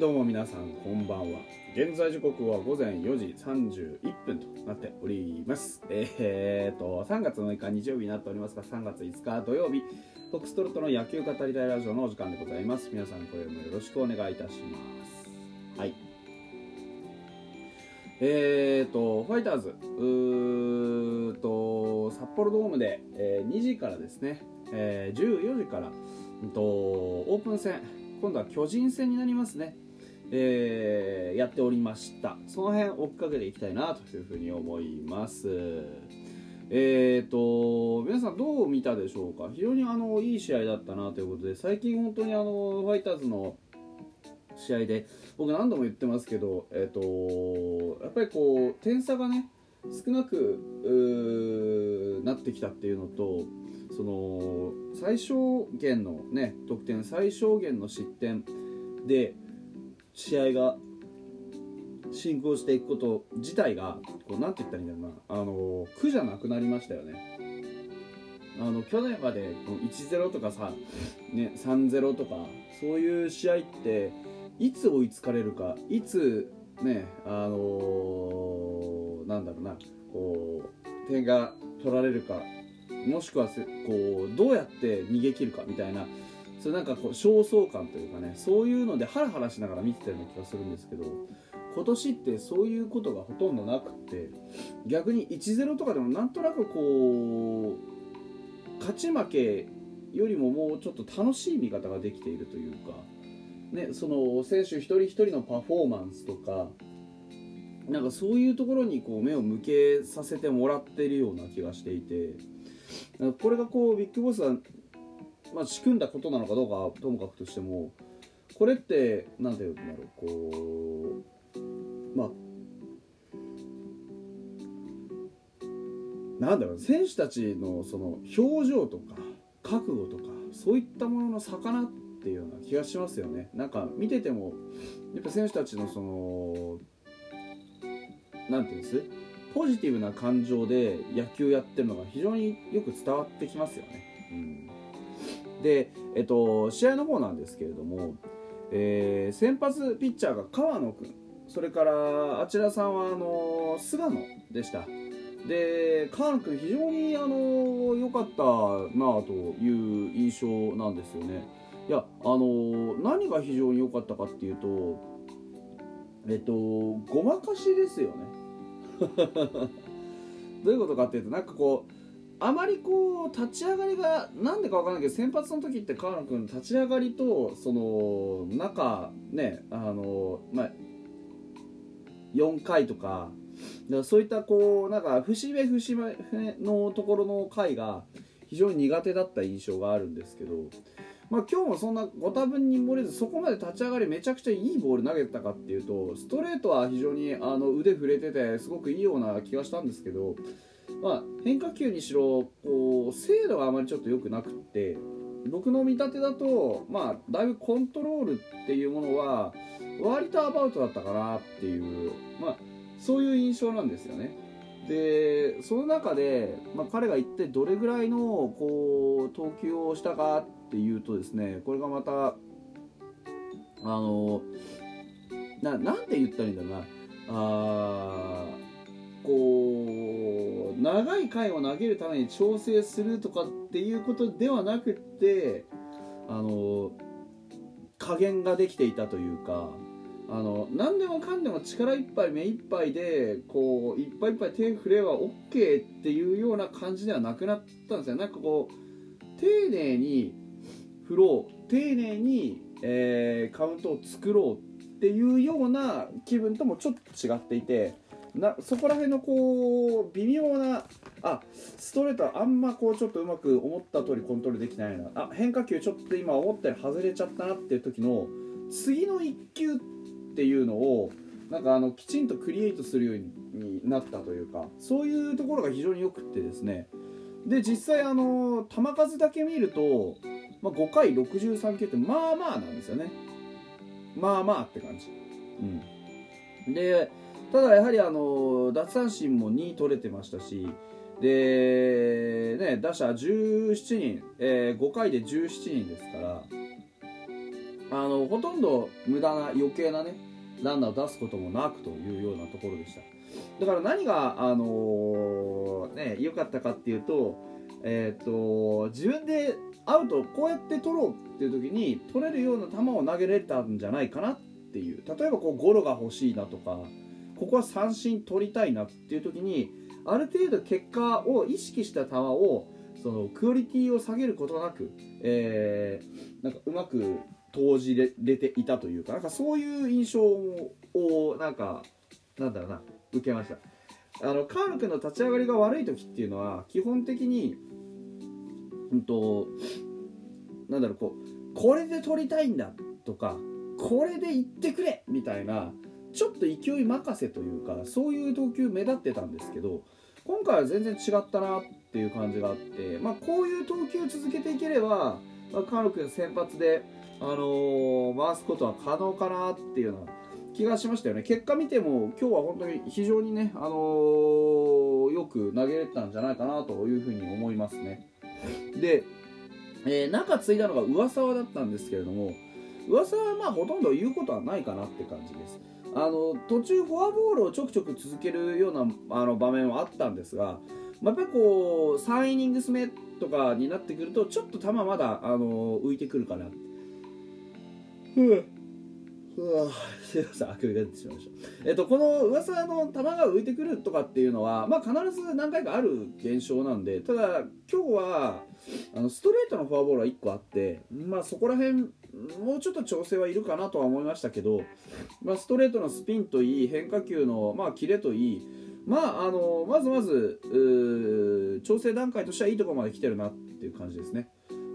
どうも皆さんこんばんは。現在時刻は午前4時31分となっております。えー、と3月6日日曜日になっておりますが3月5日土曜日フォックストロットの野球語りたいラジオのお時間でございます。皆さんこれもよろしくお願いいたします。はい。えーとファイターズうーと札幌ドームで、えー2時からですね、えー14時から、うんとオープン戦今度は巨人戦になりますね、えーやっておりました。その辺追っかけていきたいなというふうに思います。えーと皆さんどう見たでしょうか？非常にあのいい試合だったなということで最近本当にあのファイターズの試合で僕何度も言ってますけど、えー、とやっぱりこう点差がね少なくなってきたっていうのとその最小限の、ね、得点最小限の失点で試合が進行していくこと自体がこうなんて言ったらいいんだろうなあの苦じゃなくなりましたよね。あの去年までこの1-0とかさ、ね、3-0とかそういう試合っていつ追いつかれるかいつねあのーなんだろうなこう点が取られるかもしくはこうどうやって逃げ切るかみたいなそれなんかこう焦燥感というかねそういうのでハラハラしながら見てたような気がするんですけど今年ってそういうことがほとんどなくって逆に1-0とかでもなんとなくこう勝ち負けよりももうちょっと楽しい見方ができているというか、ね、その選手一人一人のパフォーマンスとかなんかそういうところにこう目を向けさせてもらってるような気がしていてこれがこうビッグボスが、まあ、仕組んだことなのかどうかともかくとしてもこれって何て言うんだろうこうまあなんだろう選手たちのその表情とか覚悟とかそういったものの魚っていうような気がしますよね。なんか見ててもやっぱ選手たちのそのなんていうんです？ポジティブな感情で野球やってるのが非常によく伝わってきますよね。うん、で、えっと、試合の方なんですけれども、えー先発ピッチャーが川野君それからあちらさんはあの菅野でした。で川野君非常にあの良かったなあという印象なんですよね。いやあの何が非常に良かったかっていうとえっとごまかしですよね。どういうことかっていうとなんかこうあまりこう立ち上がりがなんでかわからないけど先発の時って川野君立ち上がりとその中ねあのまあ4回とかだそういったこうなんか節目節目のところの回が非常に苦手だった印象があるんですけど、まあ、今日もそんなご多分に漏れずそこまで立ち上がりめちゃくちゃいいボール投げてたかっていうとストレートは非常にあの腕触れててすごくいいような気がしたんですけど、まあ、変化球にしろこう精度があまりちょっと良くなくって僕の見立てだと、まあ、だいぶコントロールっていうものは割とアバウトだったかなっていう、まあ、そういう印象なんですよね。でその中で、まあ、彼が一体どれぐらいのこう投球をしたかっていうとですねこれがまたあのななんて言ったらいいんだろうなあこう長い回を投げるために調整するとかっていうことではなくてあの加減ができていたというかあの何でもかんでも力いっぱい目いっぱいでこういっぱいいっぱい手振れば OK っていうような感じではなくなったんですよ。なんかこう丁寧に振ろう丁寧に、えーカウントを作ろうっていうような気分ともちょっと違っていてなそこら辺のこう微妙なあストレートはあんまこうちょっとうまく思った通りコントロールできないな。あ変化球ちょっと今思ったより外れちゃったなっていう時の次の1球っていうのをなんかあのきちんとクリエイトするようになったというかそういうところが非常によくってですね。で実際あの球数だけ見ると、まあ、5回63球ってまあまあなんですよね。まあまあって感じ、うん、でただやはりあの奪三振も2取れてましたしで、ね、打者17人、えー5回で17人ですからあのほとんど無駄な余計なねランナーを出すこともなくというようなところでした。だから何があのーね良かったかっていうとえっ、と自分でアウトこうやって取ろうっていう時に取れるような球を投げれたんじゃないかなっていう。例えばこうゴロが欲しいなとかここは三振取りたいなっていう時にある程度結果を意識した球をそのクオリティを下げることなく、えーなんかうまく投じれていたというかなんかそういう印象をなんかなんだろうな受けました。あのカール君の立ち上がりが悪い時っていうのは基本的にうんとなんだろうこうこれで取りたいんだとかこれで行ってくれみたいなちょっと勢い任せというかそういう投球目立ってたんですけど今回は全然違ったなっていう感じがあって、まあ、こういう投球を続けていければ、まあ、カー君先発で、あのー回すことは可能かなっていうような気がしましたよね。結果見ても今日は本当に非常にね、あのーよく投げれたんじゃないかなというふうに思いますね。で、えー中継いだのが上沢だったんですけれども上沢はまあほとんど言うことはないかなって感じです。あの途中フォアボールをちょくちょく続けるようなあの場面はあったんですが、まあ、やっぱりこう3イニングス目とかになってくるとちょっと球まだあの浮いてくるかな。ううわすいませんあくびが出てしまいました。えっとこの噂の球が浮いてくるとかっていうのはまあ必ず何回かある現象なんでただ今日はあのストレートのフォアボールは1個あってまあそこら辺もうちょっと調整はいるかなとは思いましたけど、まあ、ストレートのスピンといい変化球の、まあ、キレといい、まあ、あのまずまず調整段階としてはいいところまで来てるなっていう感じですね。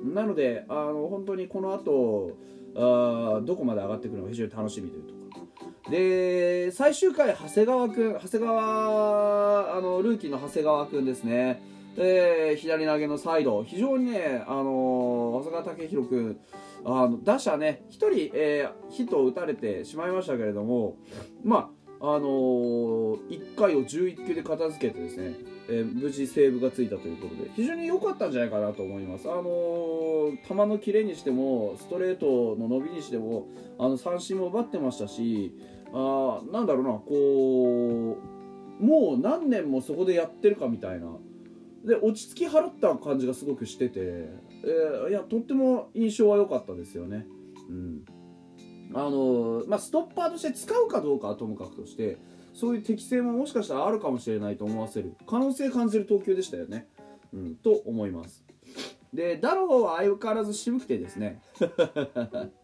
なのであの本当にこの後あーどこまで上がってくるのか非常に楽しみというところ。で最終回長谷川君長谷川あのルーキーの長谷川君ですね。えー左投げのサイド。非常にね、あの長谷川武宏君あの打者ね1人、えーヒットを打たれてしまいましたけれどもまああの1回を11球で片付けてですね、えー無事セーブがついたということで非常に良かったんじゃないかなと思います、あの球のキレにしてもストレートの伸びにしてもあの三振も奪ってましたしあなんだろうなこうもう何年もそこでやってるかみたいなで落ち着き払った感じがすごくしてて、えーいやとっても印象は良かったですよね。うん。あのまあ、ストッパーとして使うかどうかはともかくとしてそういう適性ももしかしたらあるかもしれないと思わせる可能性感じる投球でしたよね、うん、と思います。でダローは相変わらず渋くてですね。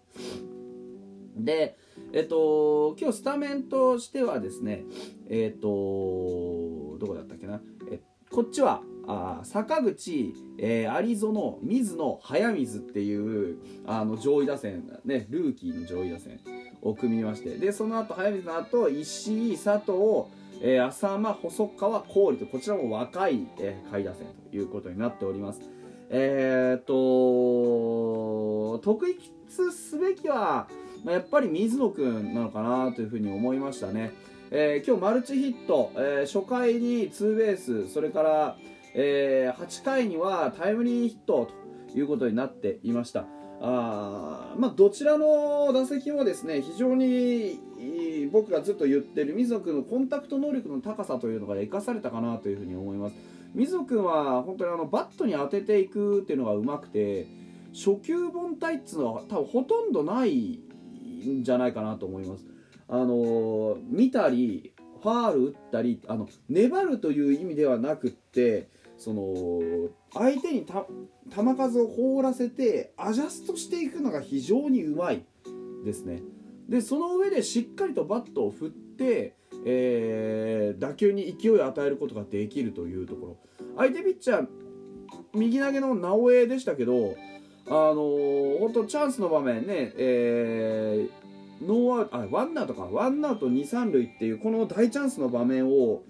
でえっと今日スタメンとしてはですねえっとどこだったっけな？えこっちはあ坂口、えー、有園水野早水っていうあの上位打線ねルーキーの上位打線を組みましてでその後早水の後石井佐藤、えー浅間細川郡とこちらも若い、えー下位打線ということになっております。えー、っと特筆すべきは、まあ、やっぱり水野くんなのかなというふうに思いましたね。えー今日マルチヒット、えー初回にツーベースそれから、えー8回にはタイムリーヒットということになっていました。あまあ、どちらの打席もですね非常に僕がずっと言ってる水野君のコンタクト能力の高さというのが生かされたかなというふに思います。水野君は本当にあのバットに当てていくっていうのがうまくて初球凡退っていうのは多分ほとんどないんじゃないかなと思います。あの見たりファール打ったりあの粘るという意味ではなくってその相手にた球数を放らせてアジャストしていくのが非常にうまいですね。でその上でしっかりとバットを振って、えー打球に勢いを与えることができるというところ。相手ピッチャー右投げの直江でしたけどあのー本当チャンスの場面ね、えーノーアウトあワンアウトか。ワンアウト二三塁っていうこの大チャンスの場面を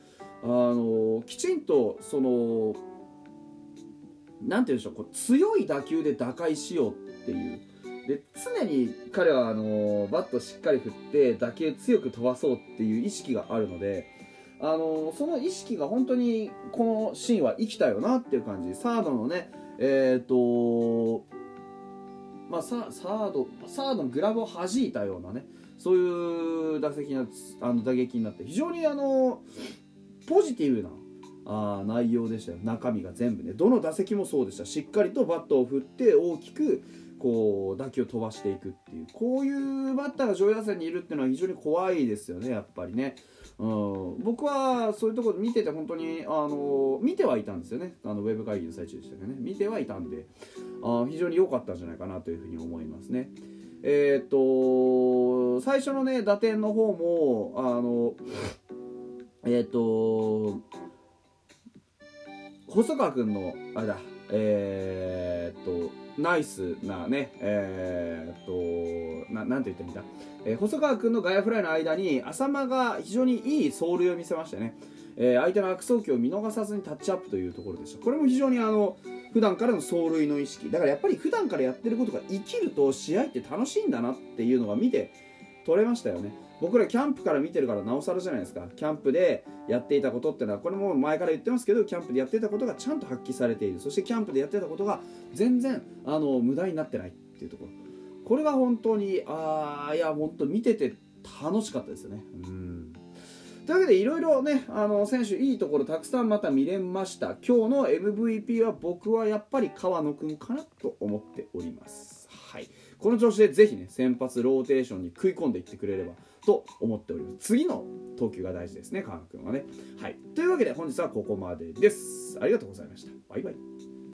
あのきちんとそのなんて言うんでしょうこう強い打球で打開しようっていう。で常に彼はあのバットしっかり振って打球強く飛ばそうっていう意識があるのであのその意識が本当にこのシーンは生きたよなっていう感じ。サードのねえっ、とまあ、サードサードのグラブを弾いたようなねそういう打席なあの打撃になって非常にあのポジティブなあ内容でしたよ。中身が全部ね。どの打席もそうでした。しっかりとバットを振って大きくこう打球を飛ばしていくっていう。こういうバッターが上位打線にいるっていうのは非常に怖いですよねやっぱりね、うん、僕はそういうところ見てて本当にあの見てはいたんですよね。あのウェブ会議の最中でしたけどね。見てはいたんであ非常に良かったんじゃないかなというふうに思いますね。えっ、と最初のね打点の方もあのえっ、と細川君のあれだえー、っとナイスなねえー、っとななんて言ってみた、えー、細川君の外野フライの間に浅間が非常にいい走塁を見せましたね、えー、相手の悪送球を見逃さずにタッチアップというところでした。これも非常にあの普段からの走塁の意識。だからやっぱり普段からやってることが生きると試合って楽しいんだなっていうのが見て取れましたよね。僕らキャンプから見てるからなおさらじゃないですか。キャンプでやっていたことってのはこれも前から言ってますけどキャンプでやっていたことがちゃんと発揮されている。そしてキャンプでやってたことが全然あの無駄になってないっていうところ。これが本当にああいや本当見てて楽しかったですよね。うん。というわけでいろいろねあの選手いいところたくさんまた見れました。今日の MVP は僕はやっぱり川野君かなと思っておりますはいこの調子でぜひね先発ローテーションに食い込んでいってくれればと思っております。次の投球が大事ですね川野君はね。はい。というわけで本日はここまでです。ありがとうございました。バイバイ。